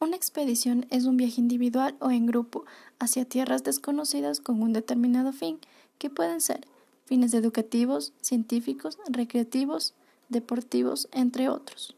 Una expedición es un viaje individual o en grupo hacia tierras desconocidas con un determinado fin, que pueden ser fines educativos, científicos, recreativos, deportivos, entre otros.